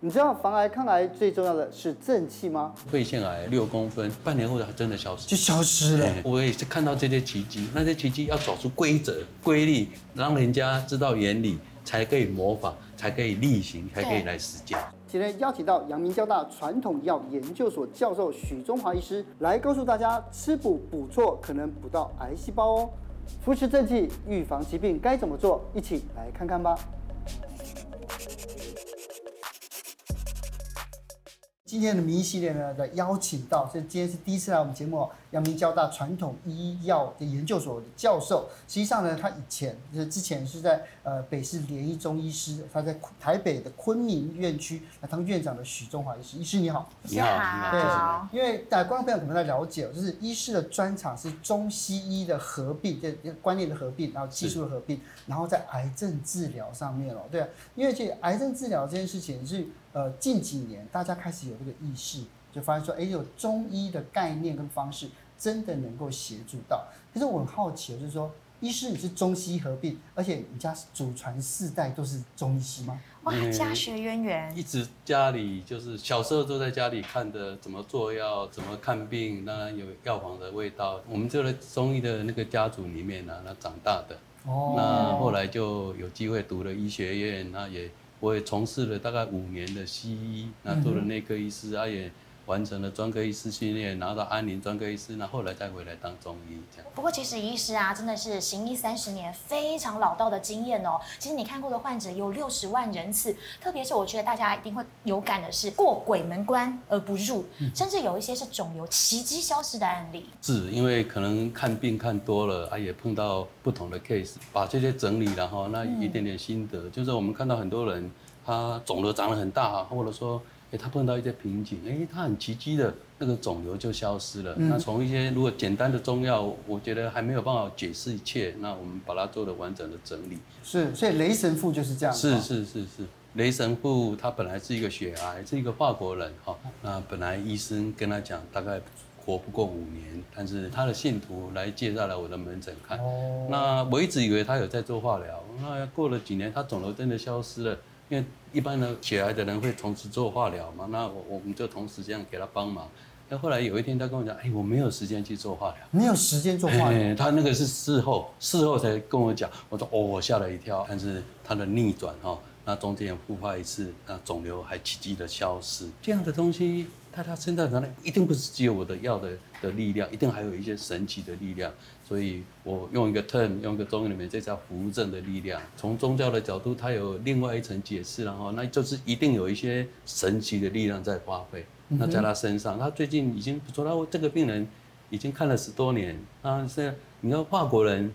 你知道防癌抗癌最重要的是正气吗？肺腺癌六公分，半年后它真的消失，就消失了。我也是看到这些奇迹，那些奇迹要找出规则、规律，让人家知道原理，才可以模仿，才可以例行，才可以来实践。今天邀请到阳明交大传统医药研究所教授许中华医师来告诉大家，吃补补错可能补到癌细胞哦。扶持正气，预防疾病该怎么做？一起来看看吧。今天的名医系列呢的邀请到，所以今天是第一次来我们节目，阳明交大传统医药的研究所的教授。实际上呢，他以前就是之前是在呃北市联医中医师，他在台北的昆明院区来当院长的许中华医师。医师你好，你好，你好。对，因为大家观众朋友可能在了解，就是医师的专长是中西医的合并，这观念的合并，然后技术的合并，然后在癌症治疗上面哦，对啊，因为这癌症治疗这件事情是。呃，近几年大家开始有这个意识，就发现说，哎，有中医的概念跟方式，真的能够协助到。可是我很好奇，就是说，医师你是中西合并，而且你家祖传四代都是中医师吗？哇，家学渊源，一直家里就是小时候都在家里看的，怎么做药，怎么看病，当然有药房的味道。我们就在中医的那个家族里面呢，那长大的。哦。那后来就有机会读了医学院，那也。我也从事了大概五年的西医，那做了内科医师，啊也完成了专科医师训练，拿到安宁专科医师，那后来再回来当中医这样。不过其实医师啊，真的是行医三十年，非常老道的经验哦。其实你看过的患者有六十万人次，特别是我觉得大家一定会有感的是过鬼门关而不入，甚至有一些是肿瘤奇迹消失的案例。是因为可能看病看多了，啊也碰到不同的 case，把这些整理然后那一点点心得，就是我们看到很多人。他肿瘤长得很大，或者说，哎，他碰到一些瓶颈，哎，他很奇迹的，那个肿瘤就消失了。嗯、那从一些如果简单的中药，我觉得还没有办法解释一切，那我们把它做了完整的整理。是，所以雷神父就是这样。是是是是，雷神父他本来是一个血癌，是一个法国人哈。那本来医生跟他讲，大概活不过五年，但是他的信徒来介绍来我的门诊看。哦。那我一直以为他有在做化疗，那过了几年，他肿瘤真的消失了。因为一般的血癌的人会同时做化疗嘛，那我我们就同时这样给他帮忙。那后来有一天他跟我讲，哎，我没有时间去做化疗，没有时间做化疗。哎，他那个是事后，事后才跟我讲。我说哦，我吓了一跳。但是他的逆转哈，那中间复发一次，那肿瘤还奇迹的消失。这样的东西，在他身上可能一定不是只有我的药的的力量，一定还有一些神奇的力量。所以我用一个 term，用一个中文里面，这叫扶正的力量。从宗教的角度，它有另外一层解释，然后那就是一定有一些神奇的力量在发挥。那在他身上，他最近已经不错，他这个病人已经看了十多年。啊，现在你看法国人，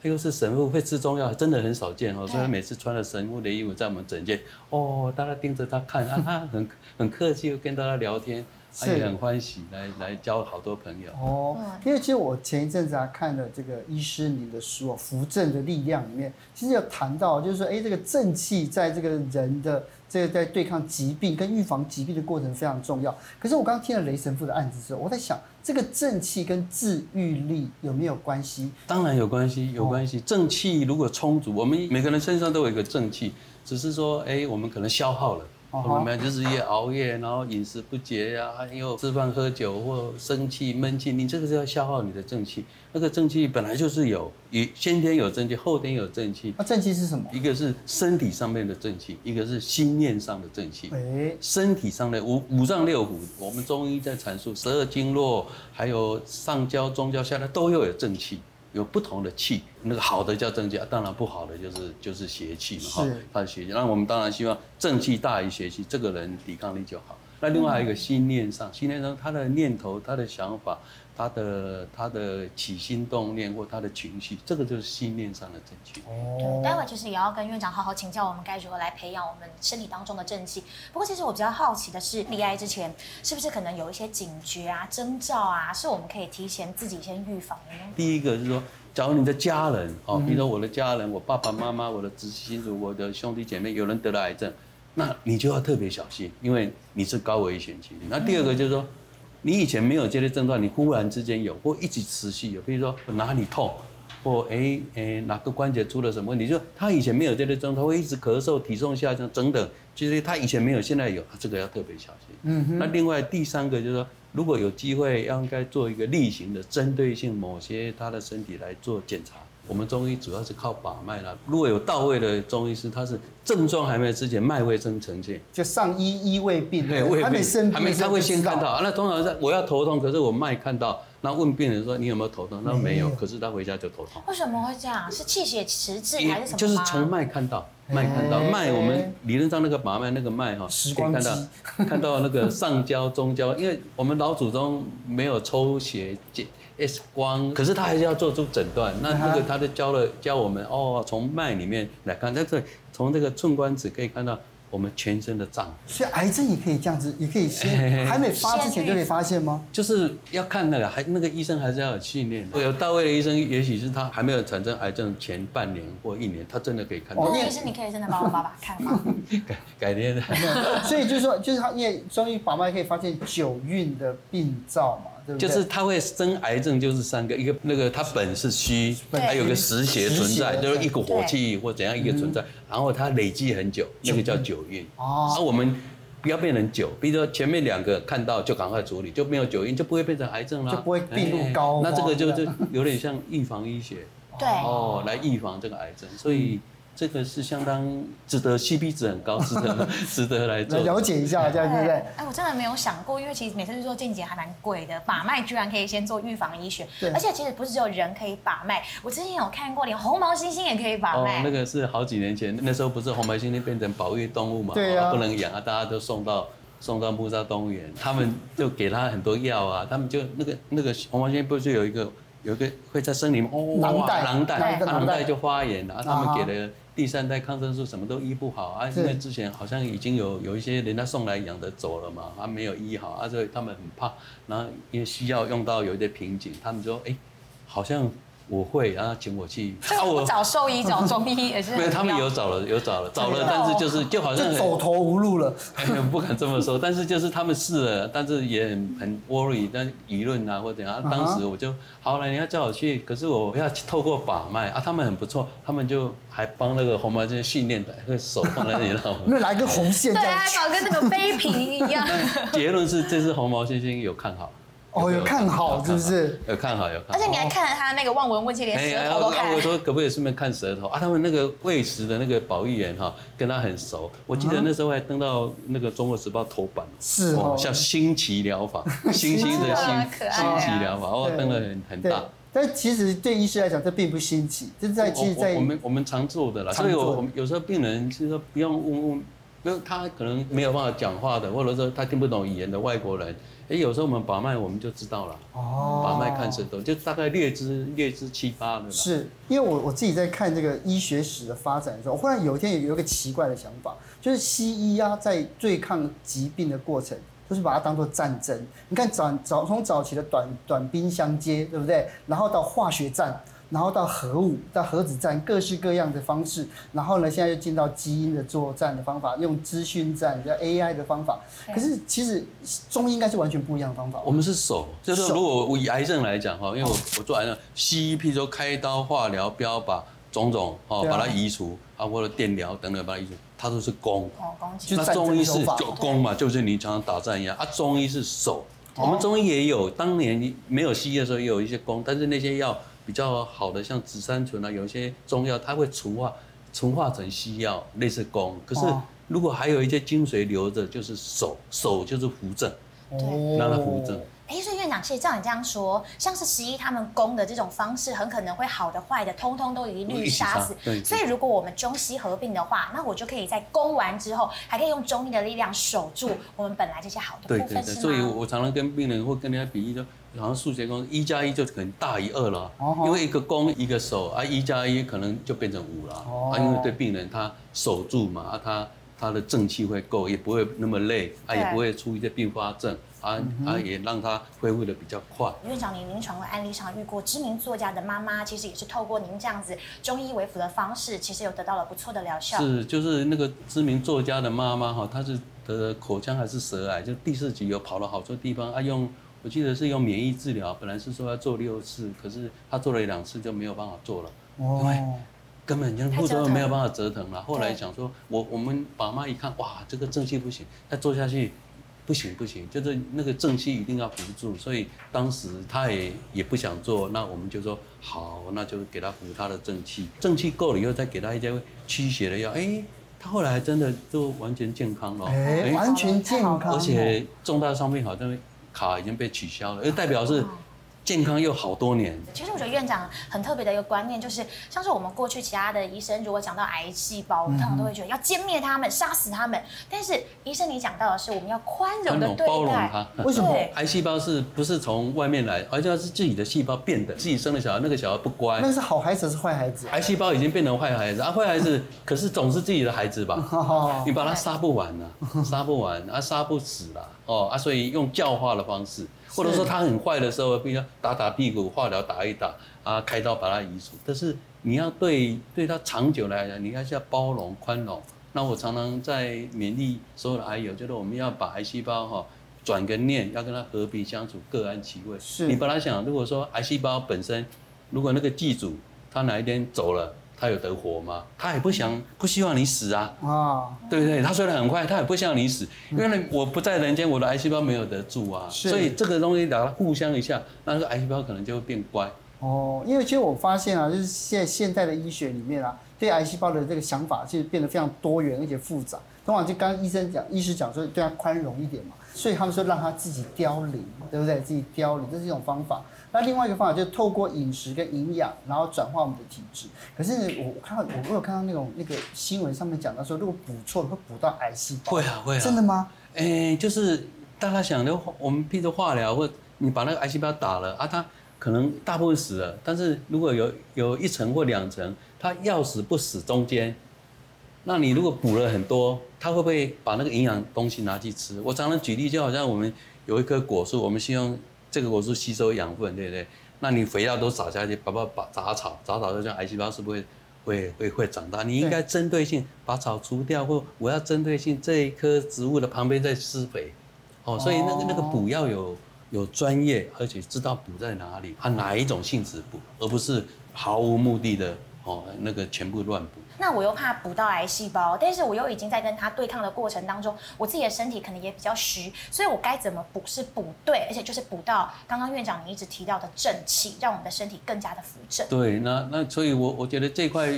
他又是神父，会吃中药，真的很少见哦。所以他每次穿了神父的衣服在我们诊间，哦，大家盯着他看啊，他很很客气，又跟大家聊天。他也很欢喜来来交好多朋友哦，因为其实我前一阵子啊看了这个医师您的书《扶正的力量》里面，其实有谈到，就是说，哎，这个正气在这个人的这个在对抗疾病跟预防疾病的过程非常重要。可是我刚刚听了雷神父的案子之后，我在想，这个正气跟治愈力有没有关系？当然有关系，有关系。正气如果充足，我们每个人身上都有一个正气，只是说，哎，我们可能消耗了。我们就是夜熬夜，然后饮食不节呀，还有吃饭喝酒或生气闷气，你这个是要消耗你的正气。那个正气本来就是有，以先天有正气，后天有正气。那正气是什么？一个是身体上面的正气，一个是心念上的正气。哎，身体上的五五脏六腑，我们中医在阐述十二经络，还有上焦、中焦、下焦都要有正气。有不同的气，那个好的叫正气，当然不好的就是就是邪气嘛，哈，他的邪气。那我们当然希望正气大于邪气，这个人抵抗力就好。那另外还有一个心念上，心念上他的念头、他的想法、他的他的起心动念或他的情绪，这个就是心念上的正气。哦，待会其实也要跟院长好好请教，我们该如何来培养我们身体当中的正气。不过其实我比较好奇的是，罹癌之前是不是可能有一些警觉啊、征兆啊，是我们可以提前自己先预防的呢？第一个是说，假如你的家人，哦，比如说我的家人，我爸爸妈妈、我的直系亲属、我的兄弟姐妹，有人得了癌症。那你就要特别小心，因为你是高危险群。那第二个就是说，你以前没有这些症状，你忽然之间有，或一直持续有，比如说哪里痛，或哎哎哪个关节出了什么问题，就他以前没有这些症状，会一直咳嗽、体重下降等等，其实他以前没有，现在有，这个要特别小心。嗯哼。那另外第三个就是说，如果有机会，要应该做一个例行的针对性某些他的身体来做检查。我们中医主要是靠把脉啦。如果有到位的中医师，他是症状还没有之前，脉未生呈现，就上医医未病，对，未病，还没生病，还没，他会先看到。那通常是我要头痛，可是我脉看到，那问病人说你有没有头痛？那没有，可是他回家就头痛。为什么会这样？是气血迟滞还是什么？就是从脉看到，脉看到脉，我们理论上那个把脉那个脉哈，可以看到 看到那个上焦、中焦，因为我们老祖宗没有抽血检。X 光，可是他还是要做出诊断。那那个他就教了教我们哦，从脉里面来看，但是从这个寸关尺可以看到我们全身的脏。所以癌症也可以这样子，也可以先还没发之前就可以发现吗？就是要看那个还那个医生还是要有训练的。有到位的医生，也许是他还没有产生癌症前半年或一年，他真的可以看到。那医生，你可以真的帮我爸爸看吗？改改天。所以就是说，就是他因为中医把脉可以发现九运的病灶嘛。就是他会生癌症，就是三个，一个那个它本是虚，还有个实邪存在，就是一股火气或怎样一个存在，然后它累积很久，那个叫九运。哦，而我们不要变成九，比如说前面两个看到就赶快处理，就没有九运就不会变成癌症了，就不会病入膏肓。那这个就就有点像预防医学，对，哦，来预防这个癌症，所以。这个是相当值得，CP 值很高，值得 值得来做了解一下，这样对不对？哎，我真的没有想过，因为其实每次去做健检还蛮贵的，把脉居然可以先做预防医学，而且其实不是只有人可以把脉，我之前有看过，连红毛猩猩也可以把脉。哦，那个是好几年前，那时候不是红毛猩猩变成保育动物嘛？对啊，不能养啊，大家都送到送到木栅动物园，他们就给他很多药啊，他们就那个那个红毛猩猩不是有一个有一个会在森林哦，囊袋囊袋囊袋就发炎了，他们给了。第三代抗生素什么都医不好啊，因为之前好像已经有有一些人家送来养的走了嘛，他没有医好啊，所以他们很怕，然后因为需要用到有一些瓶颈，他们说哎，好像。我会，然后请我去。啊，我找兽医，找中医也是。没有，他们有找了，有找了，找了，但是就是 就好像走投无路了。不敢这么说，但是就是他们试了，但是也很很 worry，但舆论啊或者怎样。当时我就好了，你要叫我去，可是我要透过把脉啊，他们很不错，他们就还帮那个红毛这些训练的，那个手放在那里让我们。那来个红线。对啊，搞跟那个杯瓶一样。结论是这只红毛猩猩有看好。哦，有看好是不是？有看好，有看好。而且你还看了他那个望闻问切，连舌头都看。我说可不可以顺便看舌头啊？他们那个喂食的那个保育员哈，跟他很熟。我记得那时候还登到那个《中国时报》头版。是哦。叫新奇 疗法，星星的新新奇疗法，哦，登了很很大。但其实对医师来讲，这并不新奇，这是在其实，在我们我们常做的啦。所以我们有时候病人就是说不用问问，因为他可能没有办法讲话的，或者说他听不懂语言的外国人。哎，有时候我们把脉，我们就知道了。哦，把脉看舌头，就大概略知略知七八了。是因为我我自己在看这个医学史的发展的时候，忽然有一天有一个奇怪的想法，就是西医啊，在对抗疾病的过程，就是把它当做战争。你看早早从早期的短短兵相接，对不对？然后到化学战。然后到核武，到核子战，各式各样的方式。然后呢，现在又进到基因的作战的方法，用资讯战，叫 AI 的方法。可是其实中医应该是完全不一样的方法。我们是手，就是如果我以癌症来讲哈，因为我我做癌症，西医譬如说开刀、化疗、标靶种种哦，把它移除啊，或者电疗等等把它移除，它都是攻。哦，攻击。那中医是就攻嘛，就是你常常打仗一样啊。中医是手，我们中医也有，当年没有西医的时候也有一些攻，但是那些药。比较好的像紫杉醇啊，有一些中药它会纯化，纯化成西药，类似攻。可是如果还有一些精髓留着，就是守，守就是扶正，对，让它扶正。哎，所以院长，其实照你这样说，像是西医他们攻的这种方式，很可能会好的坏的，通通都一律杀死。对。所以如果我们中西合并的话，那我就可以在攻完之后，还可以用中医的力量守住我们本来这些好的部分。对对对。所以我常常跟病人或跟人家比喻说。好像数学公式一加一就可能大于二了，因为一个攻一个守啊，一加一可能就变成五了啊，因为对病人他守住嘛，啊他他的正气会够，也不会那么累啊，也不会出一些并发症啊啊，也让他恢复的比较快。院长，您临床的案例上遇过知名作家的妈妈，其实也是透过您这样子中医为辅的方式，其实有得到了不错的疗效。是，就是那个知名作家的妈妈哈，她是得口腔还是舌癌，就第四级有跑了好多地方啊用。我记得是用免疫治疗，本来是说要做六次，可是他做了两次就没有办法做了，因为根本就副作用没有办法折腾了。后来想说，我我们爸妈一看，哇，这个正气不行，再做下去。不行不行，就是那个正气一定要扶住，所以当时他也也不想做，那我们就说好，那就给他扶他的正气，正气够了以后再给他一些驱邪的药，哎，他后来真的就完全健康了，哎，完全健康，而且重大伤病好像卡已经被取消了，就，代表是。健康又好多年。其实我觉得院长很特别的一个观念，就是像是我们过去其他的医生，如果讲到癌细胞，通常都会觉得要歼灭他们、杀死他们。但是医生你讲到的是，我们要宽容的对待，包容它。为什么？癌细胞是不是从外面来？而且是自己的细胞变的，自己生的小孩，那个小孩不乖。那是好孩子还是坏孩子？癌细胞已经变成坏孩子啊！坏孩子 可是总是自己的孩子吧？你把他杀不完呢，杀不完啊，杀不死了哦啊！所以用教化的方式。或者说他很坏的时候，比如说打打屁股、化疗打一打啊，开刀把他移除。但是你要对对他长久来讲，你还是要包容、宽容。那我常常在勉励所有的癌友，就是我们要把癌细胞哈转个念，要跟他和平相处，各安其位。是你本来想，如果说癌细胞本身，如果那个寄主他哪一天走了。他有得活吗？他也不想，不希望你死啊！啊，对不对？他虽然很快，他也不希望你死，因为我不在人间，我的癌细胞没有得住啊。所以这个东西，大家互相一下，那个癌细胞可能就会变乖。哦，因为其实我发现啊，就是现现在的医学里面啊，对癌细胞的这个想法，其实变得非常多元而且复杂。通常就刚刚医生讲，医师讲说，对他宽容一点嘛，所以他们说让他自己凋零，对不对？自己凋零，这是一种方法。那另外一个方法就是透过饮食跟营养，然后转化我们的体质。可是我看到，我有看到那种那个新闻上面讲到说，如果补错了会补到癌细胞。会啊会啊。真的吗？哎，就是大家想的，我们譬如化疗，或你把那个癌细胞打了啊，它可能大部分死了，但是如果有有一层或两层，它要死不死中间，那你如果补了很多，它会不会把那个营养东西拿去吃？我常常举例，就好像我们有一棵果树，我们希望。这个果树吸收养分，对不对？那你肥料都撒下去，把把把杂草，杂草就像癌细胞，是不是会会会会长大？你应该针对性把草除掉，或我要针对性这一棵植物的旁边再施肥。哦，所以那个那个补要有有专业，而且知道补在哪里，它哪一种性质补，而不是毫无目的的哦，那个全部乱补。那我又怕补到癌细胞，但是我又已经在跟他对抗的过程当中，我自己的身体可能也比较虚，所以我该怎么补是补对，而且就是补到刚刚院长你一直提到的正气，让我们的身体更加的扶正。对，那那所以我，我我觉得这块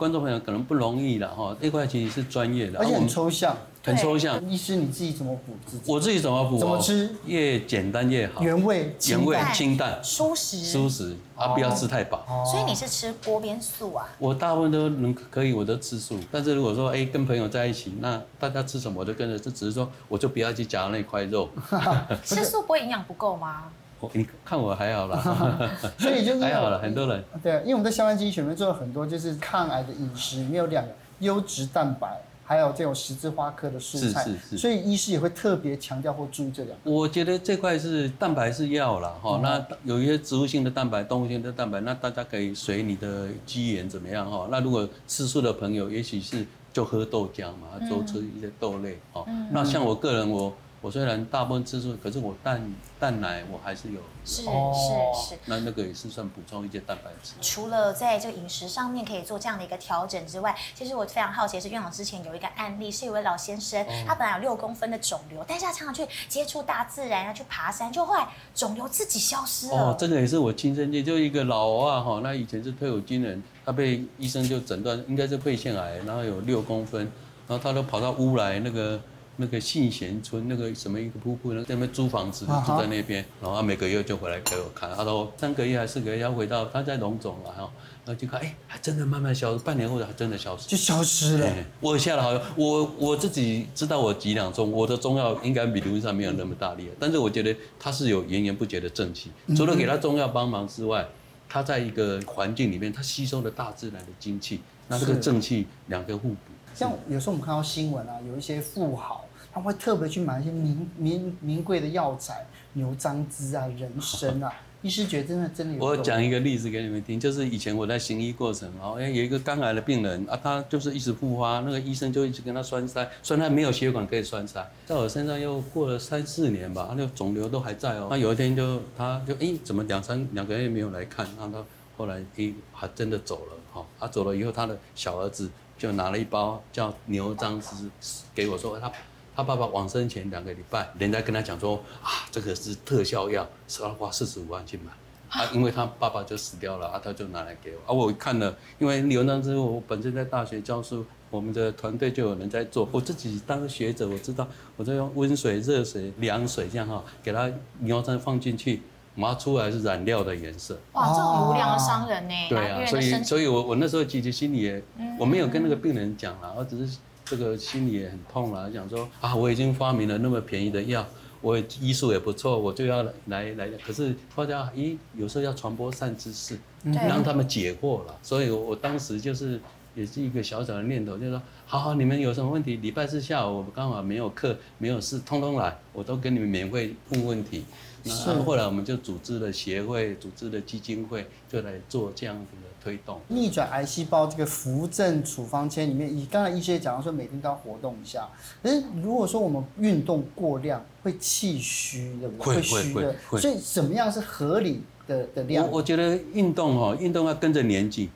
观众朋友可能不容易了哈，这块其实是专业的，而且很抽象。很抽象，医师你自己怎么补自己？我自己怎么补？怎么吃？越简单越好。原味、原味、清淡、舒食、舒食啊，不要吃太饱。所以你是吃锅边素啊？我大部分都能可以，我都吃素。但是如果说哎，跟朋友在一起，那大家吃什么我就跟着吃，只是说我就不要去夹那块肉。吃素不会营养不够吗？你看我还好啦，所以就是还好了，很多人。对，因为我们在消化基因里面做了很多，就是抗癌的饮食，里面有两个优质蛋白。还有这种十字花科的蔬菜，是是是，所以医师也会特别强调或注意这两个。我觉得这块是蛋白是要了哈，嗯、那有一些植物性的蛋白、动物性的蛋白，那大家可以随你的机缘怎么样哈。那如果吃素的朋友，也许是就喝豆浆嘛，多吃一些豆类哈。嗯、那像我个人我。我虽然大部分吃素，可是我蛋蛋奶我还是有。是是是。那那个也是算补充一些蛋白质。除了在这个饮食上面可以做这样的一个调整之外，其实我非常好奇的是，院长之前有一个案例，是一位老先生，他本来有六公分的肿瘤，但是他常常去接触大自然，要去爬山，就后来肿瘤自己消失了。哦，这个也是我亲身经历，就一个老啊哈，那以前是退伍军人，他被医生就诊断应该是肺腺癌，然后有六公分，然后他都跑到屋来那个。那个信贤村那个什么一个瀑布，那那边租房子住在那边，然后他每个月就回来给我看，他说三个月还是四个月要回到他在龙总了哈，然后就看哎，还真的慢慢消失，半年后还真的消失，就消失了。我下了好像我我自己知道我几两重，我的中药应该比卢医生没有那么大力，但是我觉得他是有源源不绝的正气，除了给他中药帮忙之外，他在一个环境里面，他吸收了大自然的精气，那这个正气两个互补。像有时候我们看到新闻啊，有一些富豪。他会特别去买一些名名名贵的药材，牛樟芝啊、人参啊。医师觉得真的真的有。我讲一个例子给你们听，就是以前我在行医过程，然后有一个肝癌的病人啊，他就是一直复发，那个医生就一直跟他栓塞，栓塞没有血管可以栓塞，在我身上又过了三四年吧，那个肿瘤都还在哦。那有一天就他就哎，怎么两三两个月没有来看，然后他。后来诶还真的走了哈，他走了以后，他的小儿子就拿了一包叫牛樟芝给我说，他他爸爸往生前两个礼拜，人家跟他讲说啊，这个是特效药，是要花四十五万去买。啊，因为他爸爸就死掉了啊，他就拿来给我啊。我看了，因为牛樟芝，我本身在大学教书，我们的团队就有人在做。我自己当学者，我知道，我在用温水、热水、凉水这样哈，给他牛樟放进去，拿出来是染料的颜色。哇，这种无良的商人呢？对啊，所以，所以我我那时候其实心里也，我没有跟那个病人讲了，我只是这个心里也很痛了，想说啊，我已经发明了那么便宜的药。我医术也不错，我就要来来，可是大家咦，有时候要传播善知识，让他们解惑了。所以，我我当时就是也是一个小小的念头，就是说，好好，你们有什么问题，礼拜四下午我刚好没有课，没有事，通通来，我都跟你们免费问问题。那后来我们就组织了协会，组织了基金会，就来做这样子的推动。逆转癌细胞这个扶正处方签里面，以刚才医师也讲到说，每天都要活动一下。可是如果说我们运动过量，会气虚，对不对？会虚的。所以怎么样是合理的的量？我我觉得运动哈，运动要跟着年纪，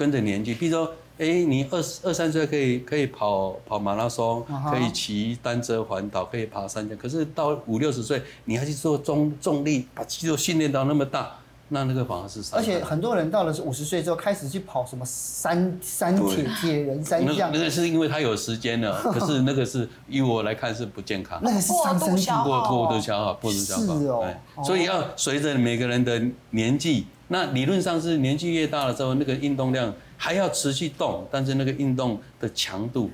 跟着年纪，比如说。哎，你二十二三岁可以可以跑跑马拉松，可以骑单车环岛，可以爬山。可是到五六十岁，你还去做重重力，把肌肉训练到那么大，那那个反而是。而且很多人到了五十岁之后，开始去跑什么山山铁铁人三项。那个是因为他有时间了，可是那个是以我来看是不健康。那个是伤身体，过过度消耗，过度消耗。是哦。所以要随着每个人的年纪，那理论上是年纪越大了之后，那个运动量。还要持续动，但是那个运动的强度，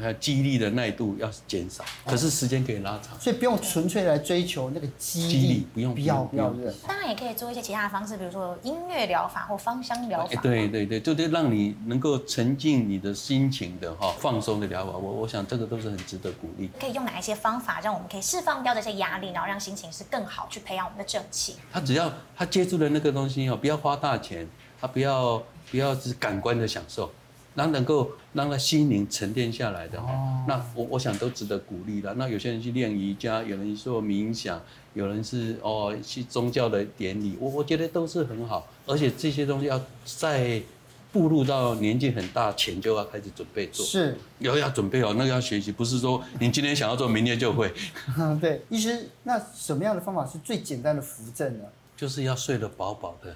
还有肌力的耐度要减少，可是时间可以拉长，所以不用纯粹来追求那个肌力，不用不要不要当然也可以做一些其他的方式，比如说音乐疗法或芳香疗法。对对对，就得让你能够沉浸你的心情的哈放松的疗法，我我想这个都是很值得鼓励。可以用哪一些方法让我们可以释放掉这些压力，然后让心情是更好，去培养我们的正气。他只要他接触的那个东西哦，不要花大钱，他不要。不要只感官的享受，那能够让他心灵沉淀下来的，哦、那我我想都值得鼓励的。那有些人去练瑜伽，有人做冥想，有人是哦去宗教的典礼，我我觉得都是很好。而且这些东西要在步入到年纪很大前就要开始准备做，是，要要准备好，那个要学习，不是说你今天想要做，明天就会。嗯，对，医师，那什么样的方法是最简单的扶正呢？就是要睡得饱饱的，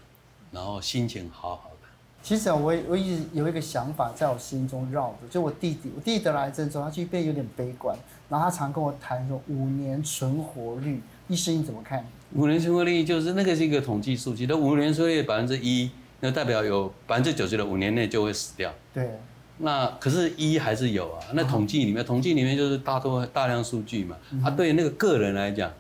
然后心情好好。其实我我一直有一个想法在我心中绕着，就我弟弟，我弟弟得了癌症之后，他就变有点悲观，然后他常跟我谈说五年存活率，医生你怎么看？五年存活率就是那个是一个统计数据，那五年存活率百分之一，那代表有百分之九十的五年内就会死掉。对，那可是一还是有啊，那统计里面，统计里面就是大多大量数据嘛，他对于那个个人来讲。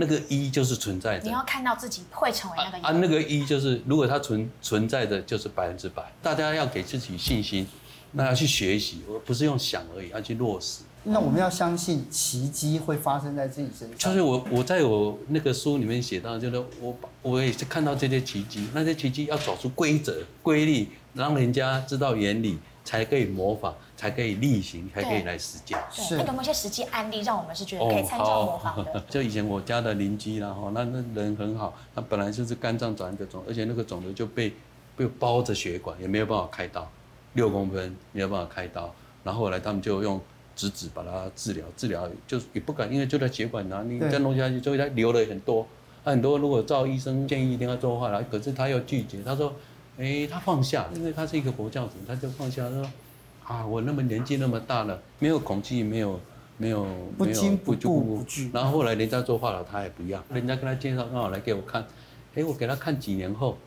那个一就是存在的，你要看到自己会成为那个一啊，啊，那个一就是如果它存存在的就是百分之百，大家要给自己信心，那要去学习，而不是用想而已，要去落实。那我们要相信奇迹会发生在自己身上。就是我我在我那个书里面写到，就是我我也是看到这些奇迹，那些奇迹要找出规则规律，让人家知道原理。才可以模仿，才可以例行，才可以来实践。是，有没有一些实际案例让我们是觉得可以参照模仿的？哦、就以前我家的邻居然后那那人很好，他本来就是肝脏长一个肿，而且那个肿瘤就被被包着血管，也没有办法开刀，六公分没有办法开刀。然后后来他们就用直指把它治疗，治疗就也不敢，因为就在血管哪，你再弄下去，就会它流了很多。很多如果照医生建议一定要做化疗，可是他又拒绝，他说。哎，他放下，因为他是一个佛教徒，他就放下，他说：“啊，我那么年纪那么大了，没有恐惧，没有，没有，不惊不怖不惧。”然后后来人家做化疗，他也不要，人家跟他介绍，刚好来给我看，哎，我给他看几年后，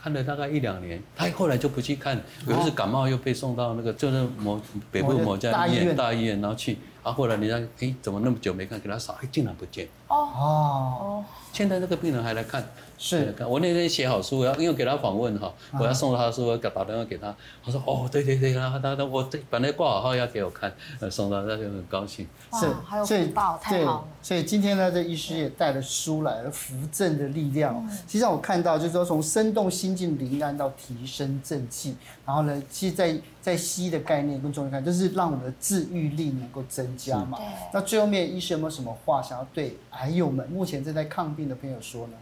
看了大概一两年，他后来就不去看，有一次感冒又被送到那个就是某北部某家医院大医院，然后去，啊后后来人家哎怎么那么久没看，给他扫，哎竟然不见。哦哦，现在这个病人还来看。是，我那天写好书，要因为给他访问哈，我要送他的书，我打打电话给他，他说哦，对对对，然后他他我这本来挂好号要给我看，送到他就很高兴。是，所以太好了。所以今天呢，这医师也带了书来了，扶正的力量。其实我看到就是说，从生动心境灵安到提升正气，然后呢，其实在在西医的概念跟中医看，就是让我们的治愈力能够增加嘛。那最后面医师有没有什么话想要对癌友们，目前正在抗病的朋友说呢？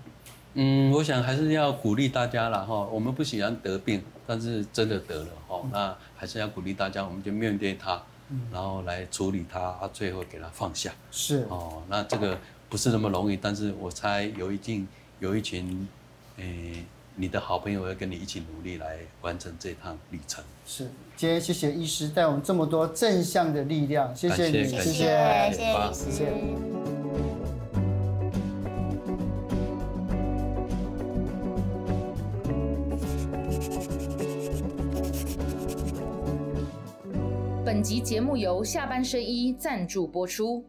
嗯，我想还是要鼓励大家了哈。我们不喜欢得病，但是真的得了哈，嗯、那还是要鼓励大家，我们就面对它，嗯、然后来处理它，啊，最后给它放下。是。哦，那这个不是那么容易，但是我猜有一定有一群，诶、欸，你的好朋友要跟你一起努力来完成这趟旅程。是，今天谢谢医师带我们这么多正向的力量，谢谢你，谢谢，谢谢，谢谢，本集节目由下半身衣赞助播出。